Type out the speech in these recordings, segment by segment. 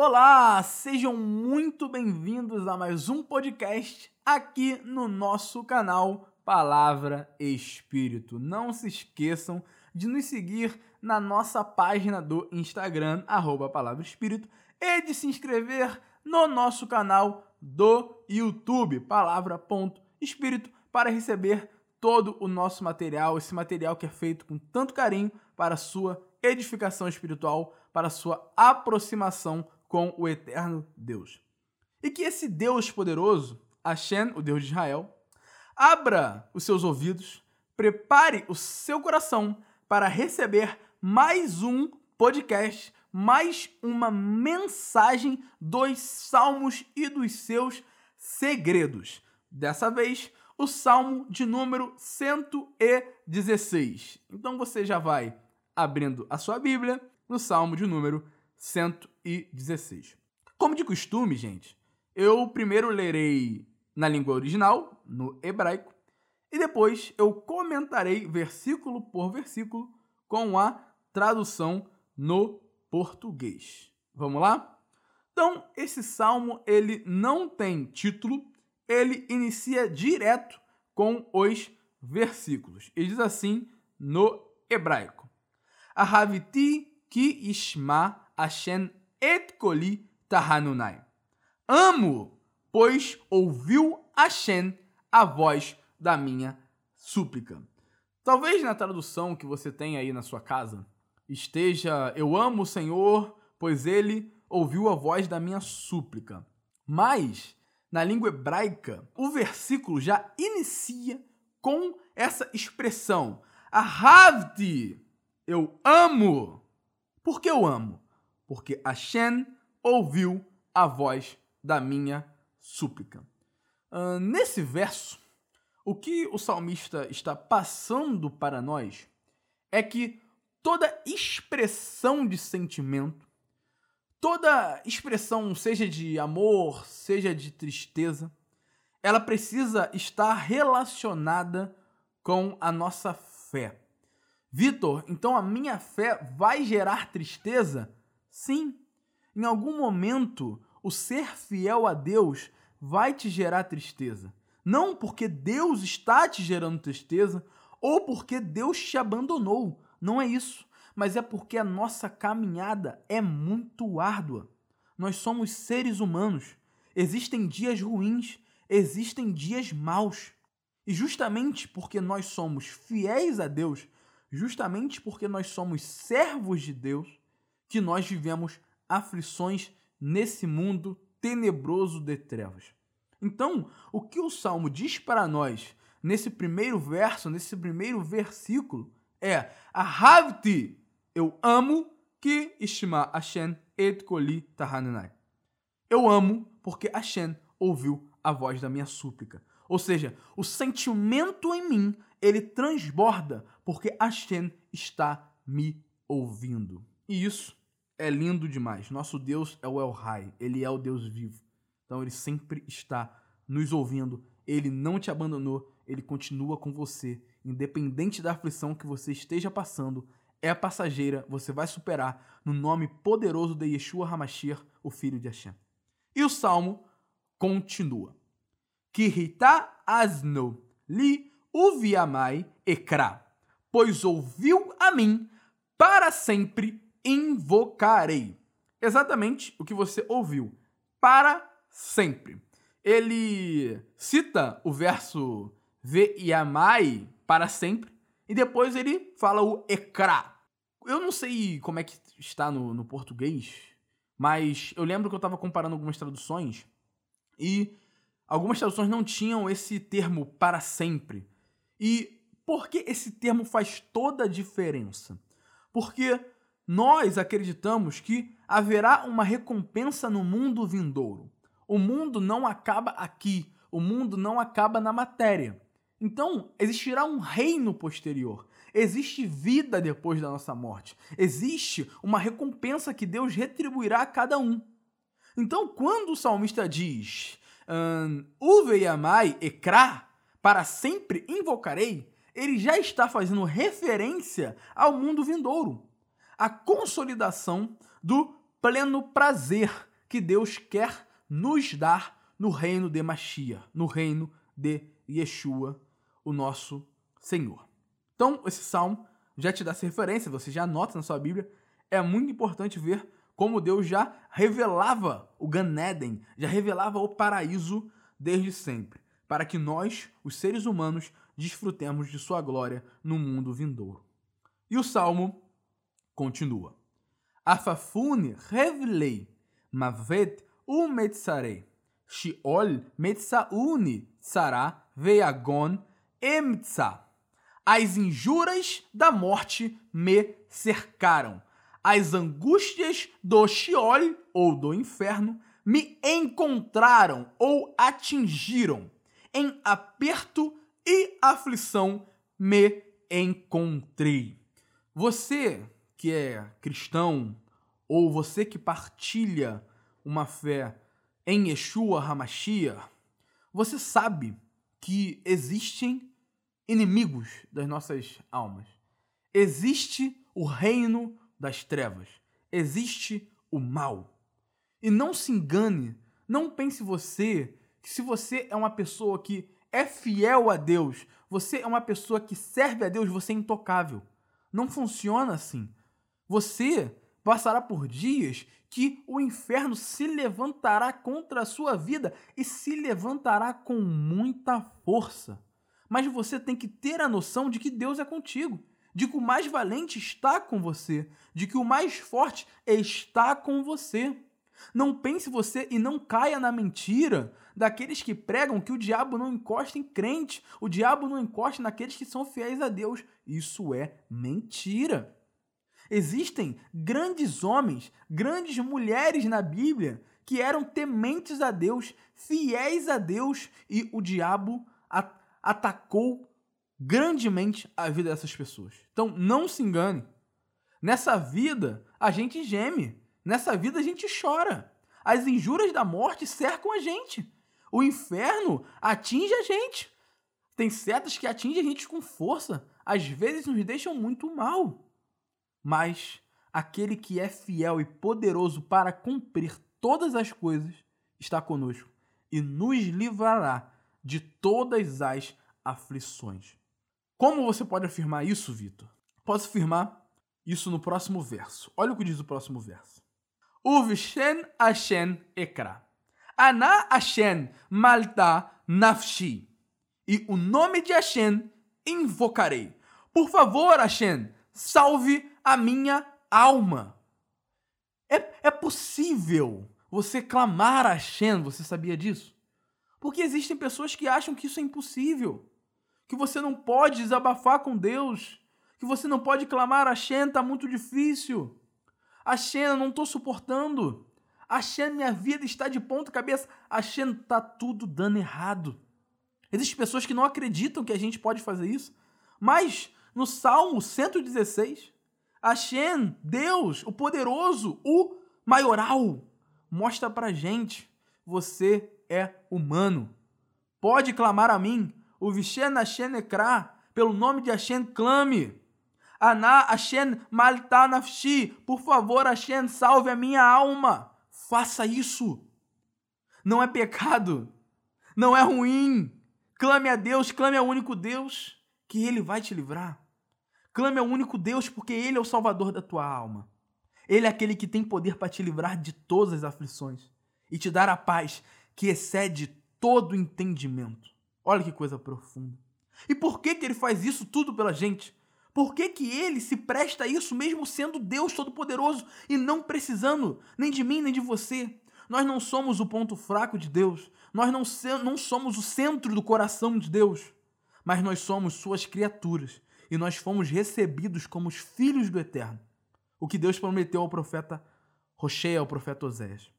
Olá, sejam muito bem-vindos a mais um podcast aqui no nosso canal Palavra Espírito. Não se esqueçam de nos seguir na nossa página do Instagram, Palavra Espírito, e de se inscrever no nosso canal do YouTube, palavra.espírito, para receber todo o nosso material, esse material que é feito com tanto carinho para a sua edificação espiritual, para a sua aproximação com o eterno Deus. E que esse Deus poderoso, Hashem, o Deus de Israel, abra os seus ouvidos, prepare o seu coração para receber mais um podcast, mais uma mensagem dos salmos e dos seus segredos. Dessa vez, o salmo de número 116. Então você já vai abrindo a sua Bíblia no salmo de número 116. Como de costume, gente, eu primeiro lerei na língua original, no hebraico, e depois eu comentarei versículo por versículo com a tradução no português. Vamos lá? Então, esse salmo ele não tem título, ele inicia direto com os versículos. E diz assim no hebraico: Ahaviti ki ishma Hashem et koli tahanunai. Amo, pois ouviu Hashem a voz da minha súplica. Talvez na tradução que você tem aí na sua casa esteja Eu amo o Senhor, pois ele ouviu a voz da minha súplica. Mas na língua hebraica, o versículo já inicia com essa expressão: Ahavti, eu amo. Por que eu amo? Porque Hashem ouviu a voz da minha súplica. Uh, nesse verso, o que o salmista está passando para nós é que toda expressão de sentimento, toda expressão, seja de amor, seja de tristeza, ela precisa estar relacionada com a nossa fé. Vitor, então a minha fé vai gerar tristeza? Sim, em algum momento o ser fiel a Deus vai te gerar tristeza. Não porque Deus está te gerando tristeza ou porque Deus te abandonou. Não é isso. Mas é porque a nossa caminhada é muito árdua. Nós somos seres humanos. Existem dias ruins, existem dias maus. E justamente porque nós somos fiéis a Deus, justamente porque nós somos servos de Deus, que nós vivemos aflições nesse mundo tenebroso de trevas. Então, o que o salmo diz para nós nesse primeiro verso, nesse primeiro versículo, é: Ahavti, eu amo que Ishma Hashem et koli tahananai. Eu amo porque Hashem ouviu a voz da minha súplica. Ou seja, o sentimento em mim, ele transborda porque Hashem está me ouvindo. E isso é lindo demais. Nosso Deus é o El Rai, ele é o Deus vivo. Então ele sempre está nos ouvindo, ele não te abandonou, ele continua com você, independente da aflição que você esteja passando, é passageira, você vai superar no nome poderoso de Yeshua Hamashiach, o filho de Hashem. E o salmo continua. Kirita asno li uviamai ekra, pois ouviu a mim para sempre invocarei. Exatamente o que você ouviu. Para sempre. Ele cita o verso ve amai para sempre e depois ele fala o ekra. Eu não sei como é que está no, no português, mas eu lembro que eu estava comparando algumas traduções e algumas traduções não tinham esse termo para sempre. E por que esse termo faz toda a diferença? Porque nós acreditamos que haverá uma recompensa no mundo vindouro. O mundo não acaba aqui, o mundo não acaba na matéria. Então, existirá um reino posterior. Existe vida depois da nossa morte. Existe uma recompensa que Deus retribuirá a cada um. Então, quando o salmista diz Uve amai ekra, para sempre invocarei, ele já está fazendo referência ao mundo vindouro a consolidação do pleno prazer que Deus quer nos dar no reino de Machia, no reino de Yeshua, o nosso Senhor. Então, esse salmo já te dá essa referência, você já anota na sua Bíblia. É muito importante ver como Deus já revelava o Gan Eden, já revelava o paraíso desde sempre, para que nós, os seres humanos, desfrutemos de sua glória no mundo vindouro. E o salmo continua. Afafune revelei, mavet umetzarei, shiol metzauni tsara veagon emtza. As injuras da morte me cercaram as angústias do Sheol ou do inferno me encontraram ou atingiram. Em aperto e aflição me encontrei. Você que é cristão ou você que partilha uma fé em Yeshua Hamashia, você sabe que existem inimigos das nossas almas. Existe o reino das trevas. Existe o mal. E não se engane, não pense você que se você é uma pessoa que é fiel a Deus, você é uma pessoa que serve a Deus, você é intocável. Não funciona assim. Você passará por dias que o inferno se levantará contra a sua vida e se levantará com muita força. Mas você tem que ter a noção de que Deus é contigo de que o mais valente está com você, de que o mais forte está com você. Não pense você e não caia na mentira daqueles que pregam que o diabo não encosta em crente, o diabo não encosta naqueles que são fiéis a Deus. Isso é mentira. Existem grandes homens, grandes mulheres na Bíblia que eram tementes a Deus, fiéis a Deus, e o diabo atacou grandemente a vida dessas pessoas. Então, não se engane. Nessa vida, a gente geme. Nessa vida, a gente chora. As injúrias da morte cercam a gente. O inferno atinge a gente. Tem setas que atingem a gente com força. Às vezes nos deixam muito mal. Mas aquele que é fiel e poderoso para cumprir todas as coisas está conosco e nos livrará de todas as aflições. Como você pode afirmar isso, Vitor? Posso afirmar isso no próximo verso. Olha o que diz o próximo verso. Uvshen Ashen Ekra. Ana Ashen Malta Nafshi. E o nome de Ashen invocarei. Por favor, Ashen, salve a minha alma. É, é possível você clamar a Hashem, você sabia disso? Porque existem pessoas que acham que isso é impossível que você não pode desabafar com Deus, que você não pode clamar, a Shen tá muito difícil. A Shen, eu não tô suportando. A Shen, minha vida está de ponta cabeça. A Shen, tá tudo dando errado. Existem pessoas que não acreditam que a gente pode fazer isso, mas no Salmo 116, a Shen, Deus, o poderoso, o maioral, mostra pra gente: você é humano. Pode clamar a mim, o Vishen Hashem Ekra, pelo nome de Hashem, clame. Aná Hashem Malta Nafshi, por favor, Hashem, salve a minha alma. Faça isso. Não é pecado. Não é ruim. Clame a Deus, clame ao único Deus, que Ele vai te livrar. Clame ao único Deus, porque Ele é o Salvador da tua alma. Ele é aquele que tem poder para te livrar de todas as aflições e te dar a paz que excede todo entendimento. Olha que coisa profunda. E por que, que ele faz isso tudo pela gente? Por que, que ele se presta a isso mesmo sendo Deus Todo-Poderoso e não precisando nem de mim nem de você? Nós não somos o ponto fraco de Deus. Nós não, não somos o centro do coração de Deus. Mas nós somos suas criaturas e nós fomos recebidos como os filhos do Eterno. O que Deus prometeu ao profeta Rocheia, ao profeta Osés.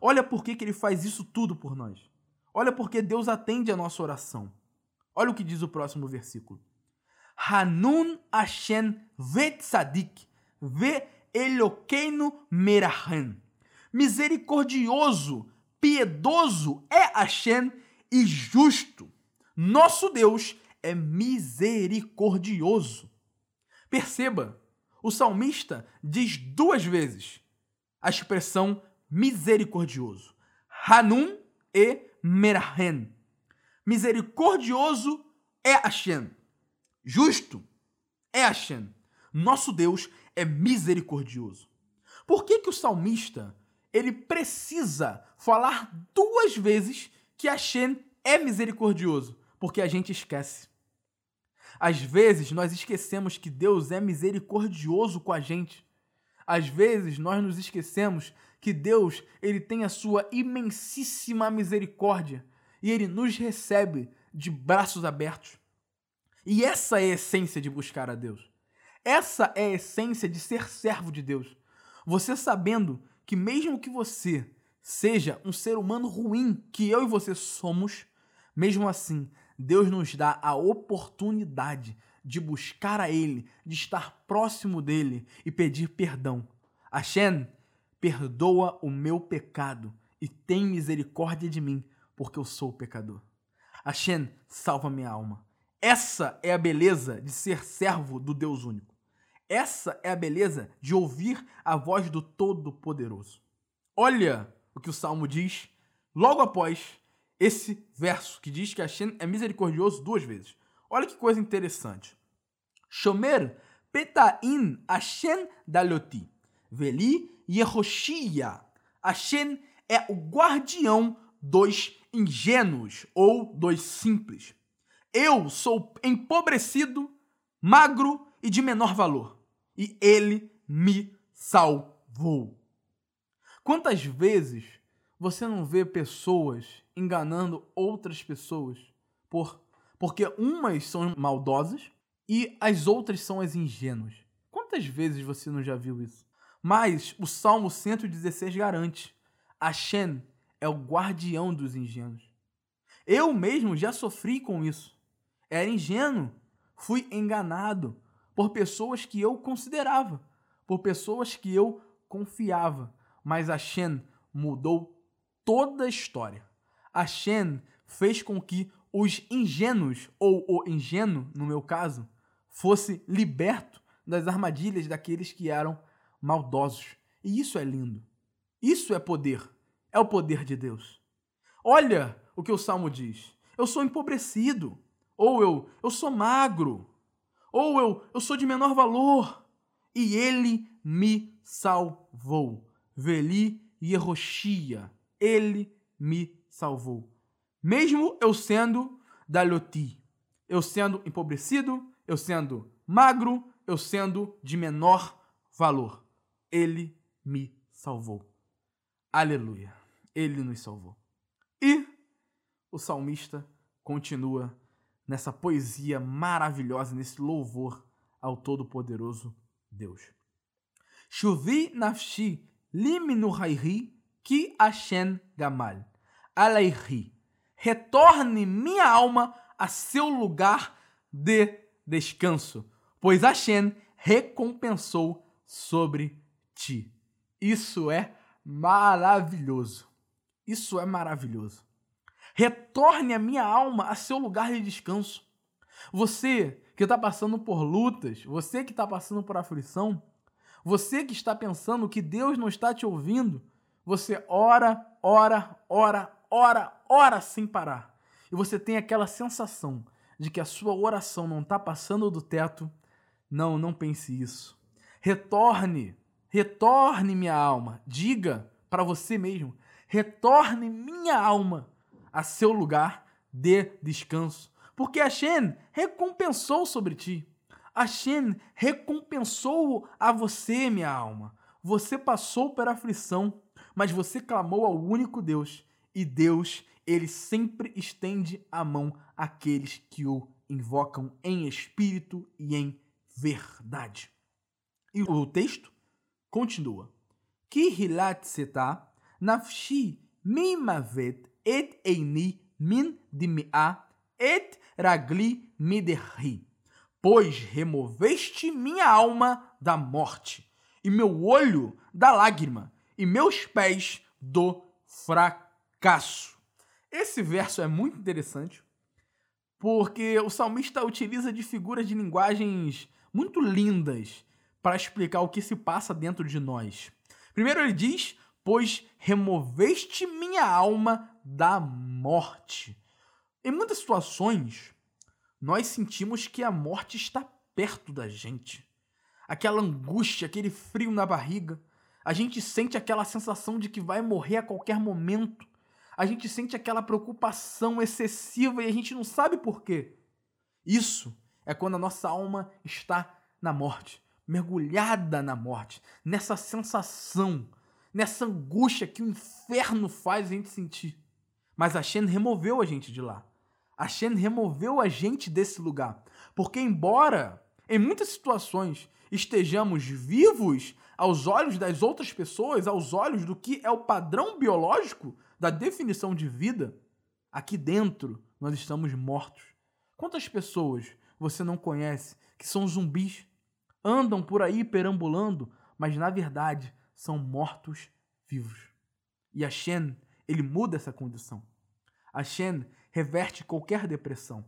Olha por que, que ele faz isso tudo por nós. Olha porque Deus atende a nossa oração. Olha o que diz o próximo versículo. Hanun Hashem vetzadik ve Eloqueino merahan. Misericordioso, piedoso é Hashem e justo. Nosso Deus é misericordioso. Perceba, o salmista diz duas vezes a expressão misericordioso. Hanun e Merahen. Misericordioso é Hashem. Justo é Hashem. Nosso Deus é misericordioso. Por que, que o salmista ele precisa falar duas vezes que Hashem é misericordioso? Porque a gente esquece. Às vezes nós esquecemos que Deus é misericordioso com a gente. Às vezes nós nos esquecemos que Deus ele tem a sua imensíssima misericórdia e ele nos recebe de braços abertos. E essa é a essência de buscar a Deus. Essa é a essência de ser servo de Deus. Você sabendo que mesmo que você seja um ser humano ruim, que eu e você somos, mesmo assim, Deus nos dá a oportunidade de buscar a Ele, de estar próximo dele e pedir perdão. Hashem, perdoa o meu pecado e tem misericórdia de mim, porque eu sou pecador. Hashem, salva minha alma. Essa é a beleza de ser servo do Deus único. Essa é a beleza de ouvir a voz do Todo-Poderoso. Olha o que o Salmo diz logo após esse verso que diz que Hashem é misericordioso duas vezes. Olha que coisa interessante. Shomer petain Hashem daloti. Veli Yehoshia. Hashem é o guardião dos ingênuos ou dos simples. Eu sou empobrecido, magro e de menor valor, e ele me salvou. Quantas vezes você não vê pessoas enganando outras pessoas por porque umas são maldosas e as outras são as ingênuas? Quantas vezes você não já viu isso? Mas o Salmo 116 garante: Hashem é o guardião dos ingênuos. Eu mesmo já sofri com isso. Era ingênuo, fui enganado por pessoas que eu considerava, por pessoas que eu confiava. Mas Hashem mudou toda a história. Hashem fez com que os ingênuos, ou o ingênuo, no meu caso, fosse liberto das armadilhas daqueles que eram maldosos. E isso é lindo. Isso é poder é o poder de Deus. Olha o que o salmo diz: eu sou empobrecido, ou eu, eu sou magro, ou eu, eu sou de menor valor, e ele me salvou. Veli Yehoshia, ele me salvou. Mesmo eu sendo daloti, eu sendo empobrecido, eu sendo magro, eu sendo de menor valor, ele me salvou. Aleluia ele nos salvou. E o salmista continua nessa poesia maravilhosa, nesse louvor ao Todo-Poderoso Deus. Chuvi nafshi liminu hairi ki ashen gamal. Alairi. Retorne minha alma a seu lugar de descanso, pois Hashem recompensou sobre ti. Isso é maravilhoso. Isso é maravilhoso. Retorne a minha alma a seu lugar de descanso. Você que está passando por lutas, você que está passando por aflição, você que está pensando que Deus não está te ouvindo, você ora, ora, ora, ora, ora sem parar. E você tem aquela sensação de que a sua oração não está passando do teto. Não, não pense isso. Retorne, retorne minha alma. Diga para você mesmo: retorne minha alma a seu lugar de descanso. Porque Hashem recompensou sobre ti. Hashem recompensou a você, minha alma. Você passou pela aflição, mas você clamou ao único Deus. E Deus, ele sempre estende a mão àqueles que o invocam em espírito e em verdade. E o texto continua. Que hilat setá nafshi mimavet et eini min dimia et ragli miderri. Pois removeste minha alma da morte, e meu olho da lágrima, e meus pés do fracasso. Esse verso é muito interessante, porque o salmista utiliza de figuras de linguagens muito lindas para explicar o que se passa dentro de nós. Primeiro ele diz pois removeste minha alma da morte. Em muitas situações, nós sentimos que a morte está perto da gente. Aquela angústia, aquele frio na barriga. A gente sente aquela sensação de que vai morrer a qualquer momento. A gente sente aquela preocupação excessiva e a gente não sabe por quê. Isso é quando a nossa alma está na morte, mergulhada na morte, nessa sensação, nessa angústia que o inferno faz a gente sentir. Mas a Shen removeu a gente de lá. A Shen removeu a gente desse lugar. Porque, embora em muitas situações estejamos vivos aos olhos das outras pessoas, aos olhos do que é o padrão biológico da definição de vida, aqui dentro nós estamos mortos. Quantas pessoas você não conhece que são zumbis, andam por aí perambulando, mas na verdade são mortos vivos? E a Shen, ele muda essa condição. A Shen reverte qualquer depressão.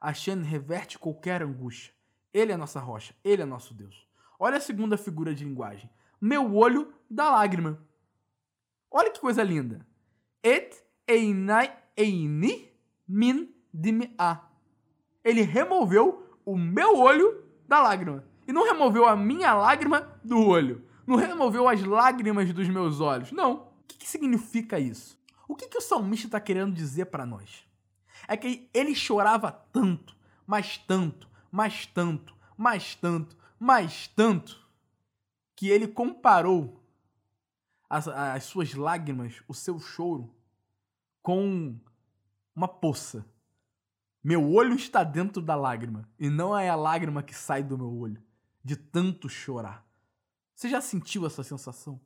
A Shen reverte qualquer angústia. Ele é nossa rocha, ele é nosso Deus. Olha a segunda figura de linguagem. Meu olho da lágrima. Olha que coisa linda. Et einai eini min dim'a. Ele removeu o meu olho da lágrima. E não removeu a minha lágrima do olho. Não removeu as lágrimas dos meus olhos. Não. O que, que significa isso? O que, que o salmista está querendo dizer para nós? É que ele chorava tanto, mas tanto, mais tanto, mais tanto, mais tanto, que ele comparou as, as suas lágrimas, o seu choro, com uma poça. Meu olho está dentro da lágrima, e não é a lágrima que sai do meu olho, de tanto chorar. Você já sentiu essa sensação?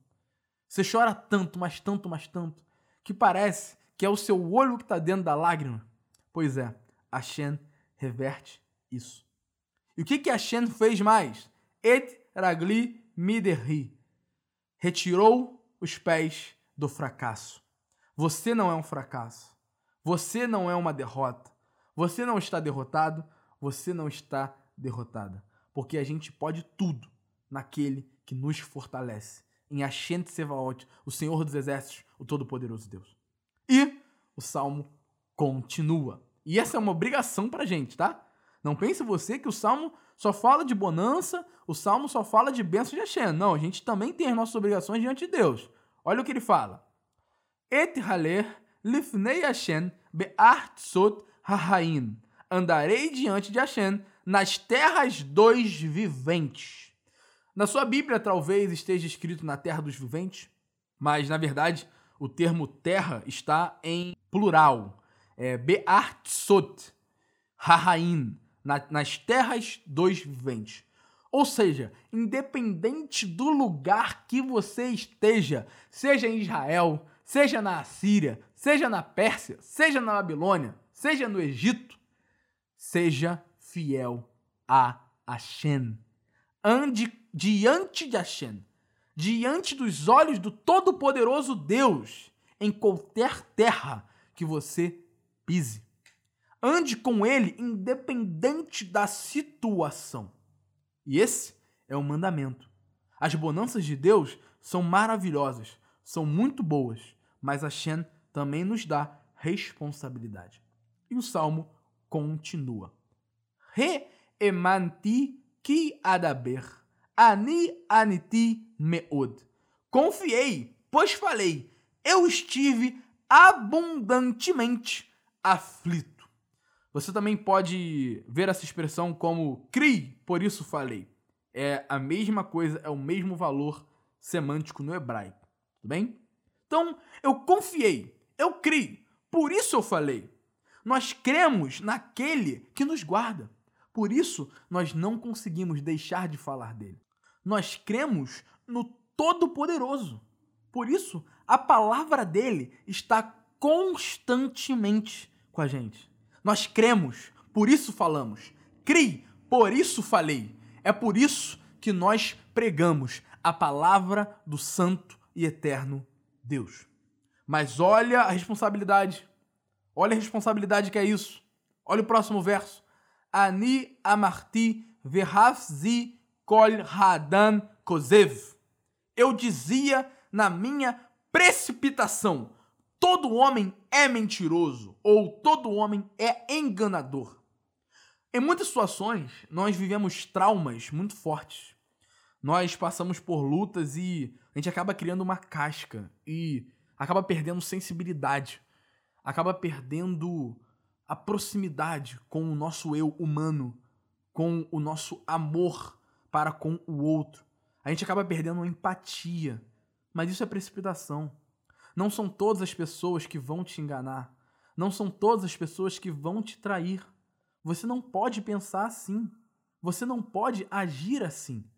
Você chora tanto, mas tanto, mas tanto, que parece que é o seu olho que está dentro da lágrima. Pois é, a Shen reverte isso. E o que, que a fez mais? Et ragli miderri. Retirou os pés do fracasso. Você não é um fracasso. Você não é uma derrota. Você não está derrotado. Você não está derrotada. Porque a gente pode tudo naquele que nos fortalece. Em Hashem Sevaot, o Senhor dos Exércitos, o Todo-Poderoso Deus. E o Salmo continua. E essa é uma obrigação pra gente, tá? Não pense você que o Salmo só fala de bonança, o Salmo só fala de bênção de Hashem. Não, a gente também tem as nossas obrigações diante de Deus. Olha o que ele fala. Et haler lifnei Hashem be'art sot hahain. Andarei diante de Hashem nas terras dos viventes. Na sua Bíblia talvez esteja escrito na terra dos viventes, mas na verdade o termo terra está em plural. É be'art sot hahain na, nas terras dos viventes. Ou seja, independente do lugar que você esteja, seja em Israel, seja na Assíria, seja na Pérsia, seja na Babilônia, seja no Egito, seja fiel a Hashem. Ande diante de Hashem, diante dos olhos do Todo-Poderoso Deus, em qualquer terra que você pise. Ande com ele independente da situação. E esse é o mandamento. As bonanças de Deus são maravilhosas, são muito boas, mas a Shen também nos dá responsabilidade. E o salmo continua. Re emanti ki adaber, ani aniti meod. Confiei, pois falei, eu estive abundantemente aflito. Você também pode ver essa expressão como cri, por isso falei. É a mesma coisa, é o mesmo valor semântico no hebraico. Tudo bem? Então, eu confiei, eu criei, por isso eu falei. Nós cremos naquele que nos guarda. Por isso, nós não conseguimos deixar de falar dele. Nós cremos no Todo-Poderoso. Por isso, a palavra dele está constantemente com a gente. Nós cremos, por isso falamos. Crie, por isso falei. É por isso que nós pregamos a palavra do Santo e Eterno Deus. Mas olha a responsabilidade. Olha a responsabilidade que é isso. Olha o próximo verso. Ani amarti verhafzi kol hadan kozev. Eu dizia na minha precipitação. Todo homem é mentiroso ou todo homem é enganador. Em muitas situações, nós vivemos traumas muito fortes. Nós passamos por lutas e a gente acaba criando uma casca e acaba perdendo sensibilidade, acaba perdendo a proximidade com o nosso eu humano, com o nosso amor para com o outro. A gente acaba perdendo a empatia. Mas isso é precipitação. Não são todas as pessoas que vão te enganar. Não são todas as pessoas que vão te trair. Você não pode pensar assim. Você não pode agir assim.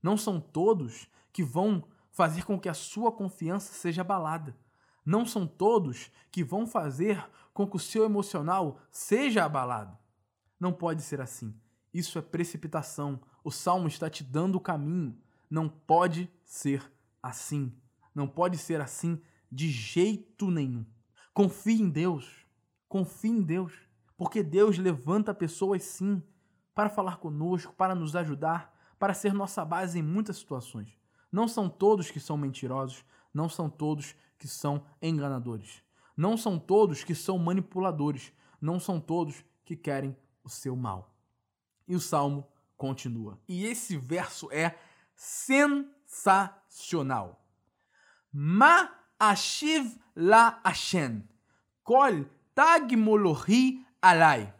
Não são todos que vão fazer com que a sua confiança seja abalada. Não são todos que vão fazer com que o seu emocional seja abalado. Não pode ser assim. Isso é precipitação. O salmo está te dando o caminho. Não pode ser assim. Não pode ser assim de jeito nenhum. Confie em Deus. Confie em Deus. Porque Deus levanta pessoas sim para falar conosco, para nos ajudar, para ser nossa base em muitas situações. Não são todos que são mentirosos, não são todos que são enganadores. Não são todos que são manipuladores. Não são todos que querem o seu mal. E o salmo continua. E esse verso é sensacional. Ma ashiv la Hashem, kol tagmolohi alai.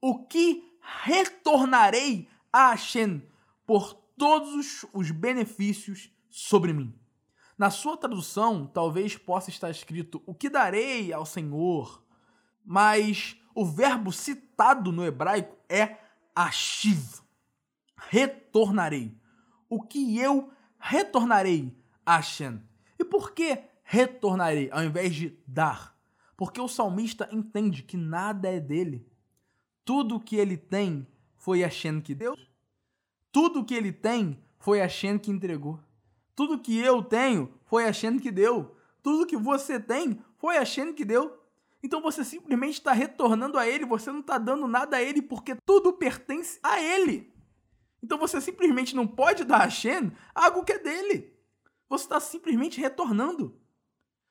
O que retornarei a Hashem por todos os benefícios sobre mim. Na sua tradução, talvez possa estar escrito o que darei ao Senhor, mas o verbo citado no hebraico é ashiv. Retornarei. O que eu retornarei a Hashem. E por que retornarei ao invés de dar? Porque o salmista entende que nada é dele. Tudo que ele tem foi a Hashem que deu. Tudo que ele tem foi a Hashem que entregou. Tudo que eu tenho foi a Hashem que deu. Tudo que você tem foi a Hashem que deu. Então você simplesmente está retornando a ele, você não está dando nada a ele porque tudo pertence a ele. Então você simplesmente não pode dar a Hashem algo que é dele. Você está simplesmente retornando.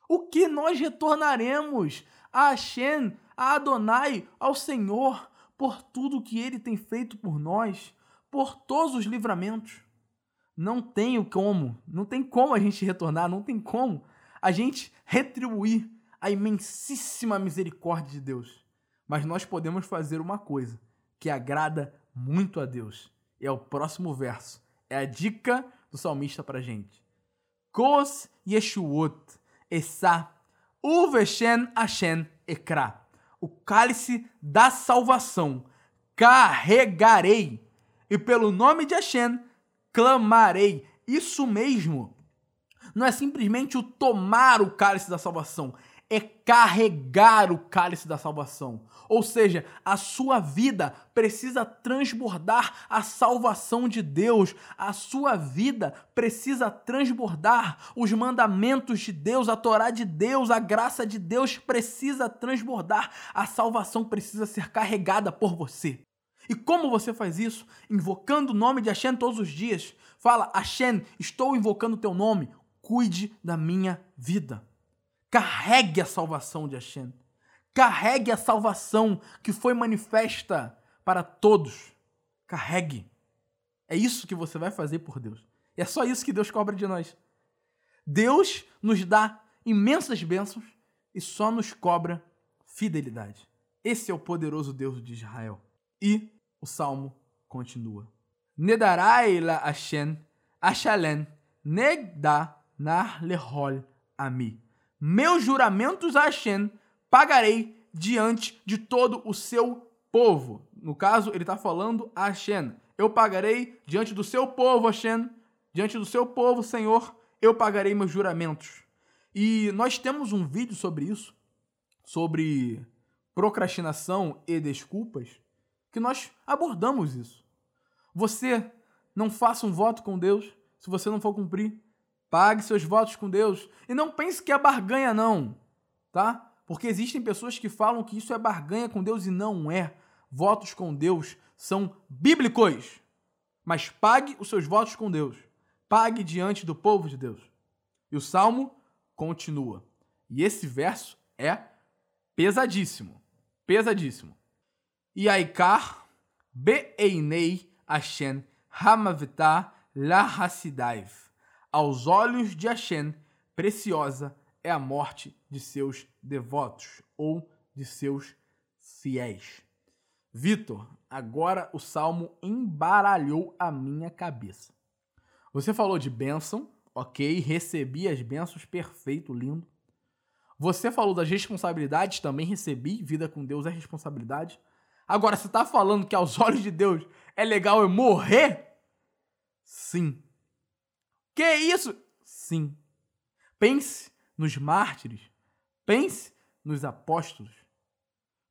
O que nós retornaremos a Hashem, a Adonai, ao Senhor, por tudo que ele tem feito por nós, por todos os livramentos? não tem como, não tem como a gente retornar, não tem como a gente retribuir a imensíssima misericórdia de Deus. Mas nós podemos fazer uma coisa que agrada muito a Deus. É o próximo verso. É a dica do salmista pra gente. Kos Yeshuot Essa Uveshen Ashen Ekra. O cálice da salvação carregarei. E pelo nome de Hashem clamarei. Isso mesmo. Não é simplesmente o tomar o cálice da salvação, é carregar o cálice da salvação. Ou seja, a sua vida precisa transbordar a salvação de Deus, a sua vida precisa transbordar os mandamentos de Deus, a Torá de Deus, a graça de Deus precisa transbordar, a salvação precisa ser carregada por você. E como você faz isso? Invocando o nome de Hashem todos os dias. Fala, Hashem, estou invocando o teu nome. Cuide da minha vida. Carregue a salvação de Hashem. Carregue a salvação que foi manifesta para todos. Carregue. É isso que você vai fazer por Deus. E é só isso que Deus cobra de nós. Deus nos dá imensas bênçãos e só nos cobra fidelidade. Esse é o poderoso Deus de Israel. E o salmo continua. Nedarai la Hashem, Ashalen, Negda nar lehol ami. Meus juramentos a Hashem pagarei diante de todo o seu povo. No caso, ele está falando a Hashem. Eu pagarei diante do seu povo, Hashem. Diante do seu povo, Senhor, eu pagarei meus juramentos. E nós temos um vídeo sobre isso, sobre procrastinação e desculpas, que nós abordamos isso. Você não faça um voto com Deus se você não for cumprir. Pague seus votos com Deus. E não pense que é barganha, não. Tá? Porque existem pessoas que falam que isso é barganha com Deus e não é. Votos com Deus são bíblicos. Mas pague os seus votos com Deus. Pague diante do povo de Deus. E o salmo continua. E esse verso é pesadíssimo. Pesadíssimo. E Aikar be'einei Hashem hamavta lahasidaiv. Aos olhos de Hashem, preciosa é a morte de seus devotos ou de seus fiéis. Vitor, agora o salmo embaralhou a minha cabeça. Você falou de bênção, ok, recebi as bênçãos, perfeito, lindo. Você falou das responsabilidades, também recebi, vida com Deus é responsabilidade. Agora, você está falando que aos olhos de Deus é legal eu morrer? Sim. Que isso? Sim. Pense nos mártires. Pense nos apóstolos.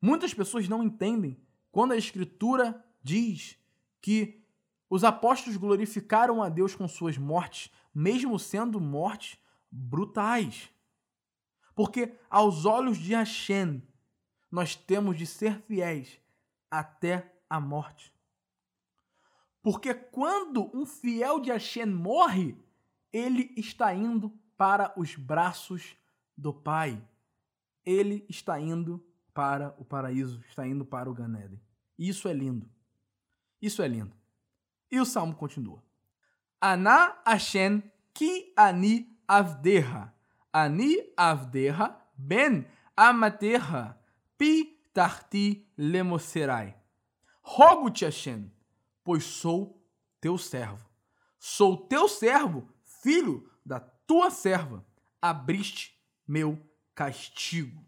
Muitas pessoas não entendem quando a Escritura diz que os apóstolos glorificaram a Deus com suas mortes, mesmo sendo mortes brutais. Porque aos olhos de Hashem, nós temos de ser fiéis até a morte. Porque quando um fiel de Hashem morre, ele está indo para os braços do Pai. Ele está indo para o paraíso, está indo para o Ganeden. Isso é lindo. Isso é lindo. E o salmo continua. Ana Hashem ki ani avdeha. Ani avdeha ben amaterra pi tarti lemoserai. Rogo-te, Hashem, pois sou teu servo. Sou teu servo, filho da tua serva. Abriste meu castigo.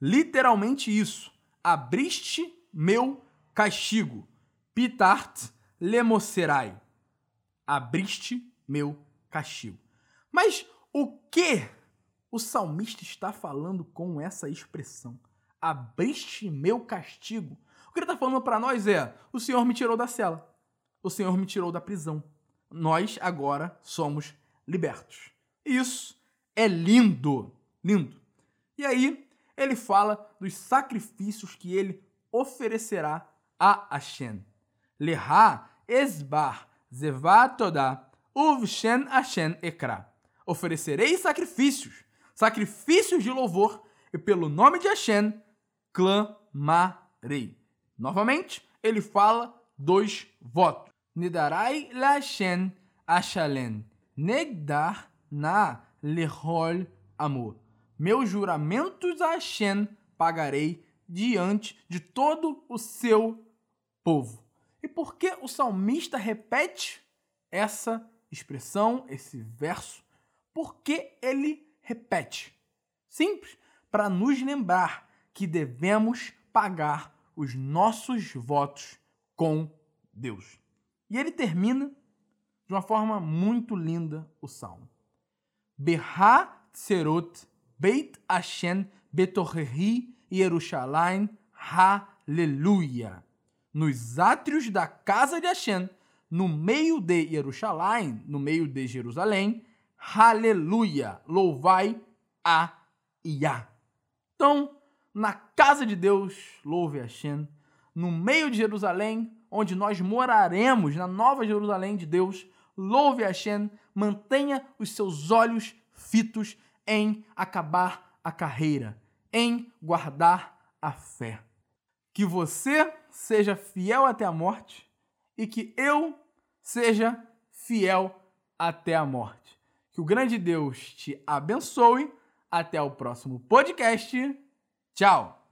Literalmente isso. Abriste meu castigo. Pitart lemocerai. Abriste meu castigo. Mas o que o salmista está falando com essa expressão? Abriste meu castigo. O que ele está falando para nós é: o Senhor me tirou da cela. O Senhor me tirou da prisão. Nós agora somos libertos. Isso é lindo. Lindo. E aí, ele fala dos sacrifícios que ele oferecerá a Hashem. Leha esbar zevatodá uvshen Hashem ekra. Oferecerei sacrifícios, sacrifícios de louvor, e pelo nome de Hashem clamarei. Novamente, ele fala dois votos. Nidarai Lashem Ashalen. Negdar na lehol amor. Meus juramentos a Hashem pagarei diante de todo o seu povo. E por que o salmista repete essa expressão, esse verso? Por que ele repete? Simples, para nos lembrar que devemos pagar os nossos votos com Deus. E ele termina de uma forma muito linda o salmo. Berra Tserot Beit Hashem Betorrehi Yerushalayim Hallelujah. Nos átrios da casa de Hashem, no meio de Jerusalém, no meio de Jerusalém, Aleluia, louvai a Iá. Então, na casa de Deus, louve Hashem. No meio de Jerusalém, onde nós moraremos, na nova Jerusalém de Deus, louve a Hashem, mantenha os seus olhos fitos em acabar a carreira, em guardar a fé. Que você seja fiel até a morte e que eu seja fiel até a morte. Que o grande Deus te abençoe. Até o próximo podcast. Tchau!